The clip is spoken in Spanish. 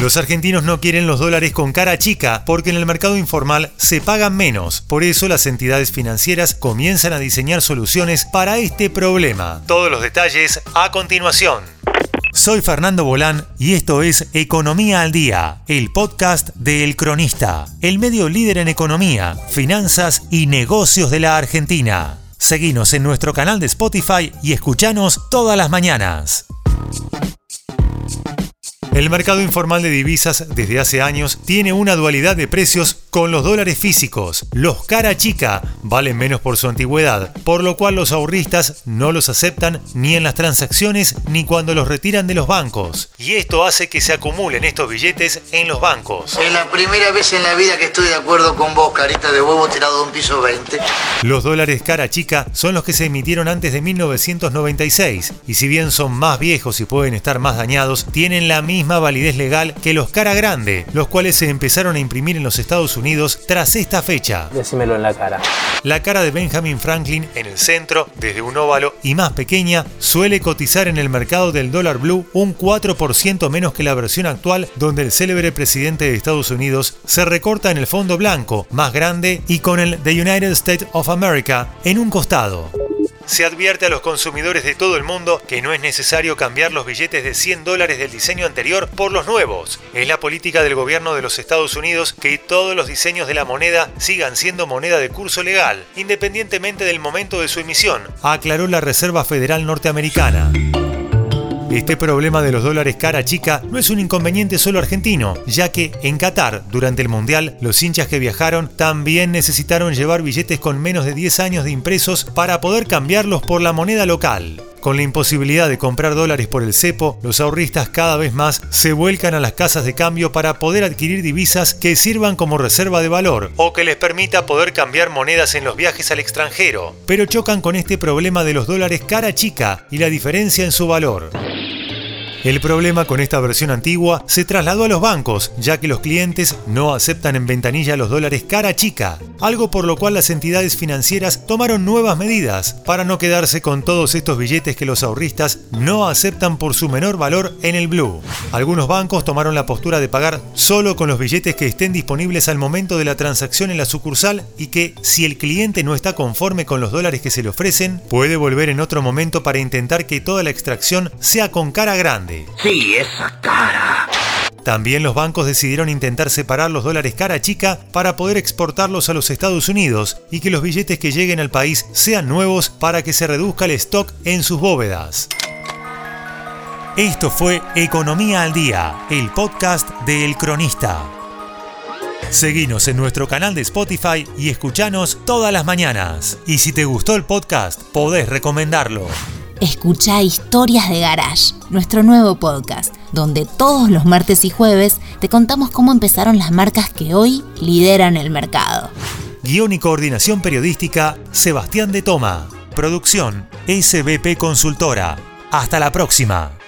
Los argentinos no quieren los dólares con cara chica porque en el mercado informal se pagan menos. Por eso las entidades financieras comienzan a diseñar soluciones para este problema. Todos los detalles a continuación. Soy Fernando Bolán y esto es Economía al Día, el podcast de El Cronista, el medio líder en economía, finanzas y negocios de la Argentina. Seguinos en nuestro canal de Spotify y escuchanos todas las mañanas. El mercado informal de divisas desde hace años tiene una dualidad de precios con los dólares físicos. Los cara chica valen menos por su antigüedad, por lo cual los ahorristas no los aceptan ni en las transacciones ni cuando los retiran de los bancos. Y esto hace que se acumulen estos billetes en los bancos. Es la primera vez en la vida que estoy de acuerdo con vos, carita de huevo tirado de un piso 20. Los dólares cara chica son los que se emitieron antes de 1996 y si bien son más viejos y pueden estar más dañados, tienen la misma misma validez legal que los cara grande, los cuales se empezaron a imprimir en los Estados Unidos tras esta fecha. Decímelo en la cara. La cara de Benjamin Franklin en el centro, desde un óvalo y más pequeña, suele cotizar en el mercado del dólar blue un 4% menos que la versión actual, donde el célebre presidente de Estados Unidos se recorta en el fondo blanco, más grande y con el The United States of America en un costado se advierte a los consumidores de todo el mundo que no es necesario cambiar los billetes de 100 dólares del diseño anterior por los nuevos. Es la política del gobierno de los Estados Unidos que todos los diseños de la moneda sigan siendo moneda de curso legal, independientemente del momento de su emisión, aclaró la Reserva Federal Norteamericana. Este problema de los dólares cara chica no es un inconveniente solo argentino, ya que en Qatar, durante el Mundial, los hinchas que viajaron también necesitaron llevar billetes con menos de 10 años de impresos para poder cambiarlos por la moneda local. Con la imposibilidad de comprar dólares por el cepo, los ahorristas cada vez más se vuelcan a las casas de cambio para poder adquirir divisas que sirvan como reserva de valor o que les permita poder cambiar monedas en los viajes al extranjero, pero chocan con este problema de los dólares cara chica y la diferencia en su valor. El problema con esta versión antigua se trasladó a los bancos, ya que los clientes no aceptan en ventanilla los dólares cara chica, algo por lo cual las entidades financieras tomaron nuevas medidas para no quedarse con todos estos billetes que los ahorristas no aceptan por su menor valor en el blue. Algunos bancos tomaron la postura de pagar solo con los billetes que estén disponibles al momento de la transacción en la sucursal y que, si el cliente no está conforme con los dólares que se le ofrecen, puede volver en otro momento para intentar que toda la extracción sea con cara grande Sí, esa cara. También los bancos decidieron intentar separar los dólares cara chica para poder exportarlos a los Estados Unidos y que los billetes que lleguen al país sean nuevos para que se reduzca el stock en sus bóvedas. Esto fue Economía al Día, el podcast de El Cronista. Seguinos en nuestro canal de Spotify y escuchanos todas las mañanas. Y si te gustó el podcast, podés recomendarlo. Escucha Historias de Garage, nuestro nuevo podcast, donde todos los martes y jueves te contamos cómo empezaron las marcas que hoy lideran el mercado. Guión y coordinación periodística, Sebastián de Toma. Producción, SBP Consultora. Hasta la próxima.